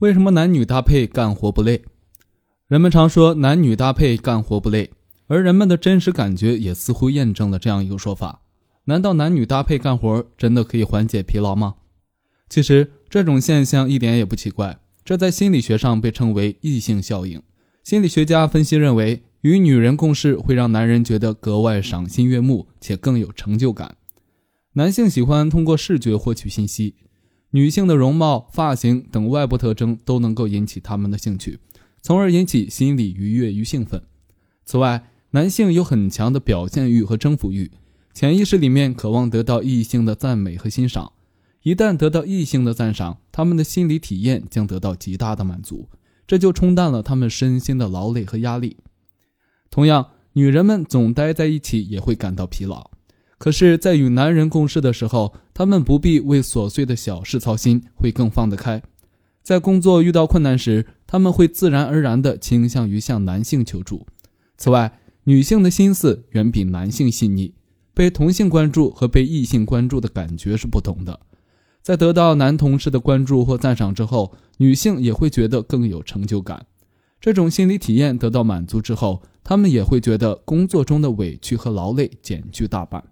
为什么男女搭配干活不累？人们常说男女搭配干活不累，而人们的真实感觉也似乎验证了这样一个说法：难道男女搭配干活真的可以缓解疲劳吗？其实这种现象一点也不奇怪，这在心理学上被称为异性效应。心理学家分析认为，与女人共事会让男人觉得格外赏心悦目，且更有成就感。男性喜欢通过视觉获取信息。女性的容貌、发型等外部特征都能够引起他们的兴趣，从而引起心理愉悦与兴奋。此外，男性有很强的表现欲和征服欲，潜意识里面渴望得到异性的赞美和欣赏。一旦得到异性的赞赏，他们的心理体验将得到极大的满足，这就冲淡了他们身心的劳累和压力。同样，女人们总待在一起也会感到疲劳。可是，在与男人共事的时候，他们不必为琐碎的小事操心，会更放得开。在工作遇到困难时，他们会自然而然地倾向于向男性求助。此外，女性的心思远比男性细腻，被同性关注和被异性关注的感觉是不同的。在得到男同事的关注或赞赏之后，女性也会觉得更有成就感。这种心理体验得到满足之后，他们也会觉得工作中的委屈和劳累减去大半。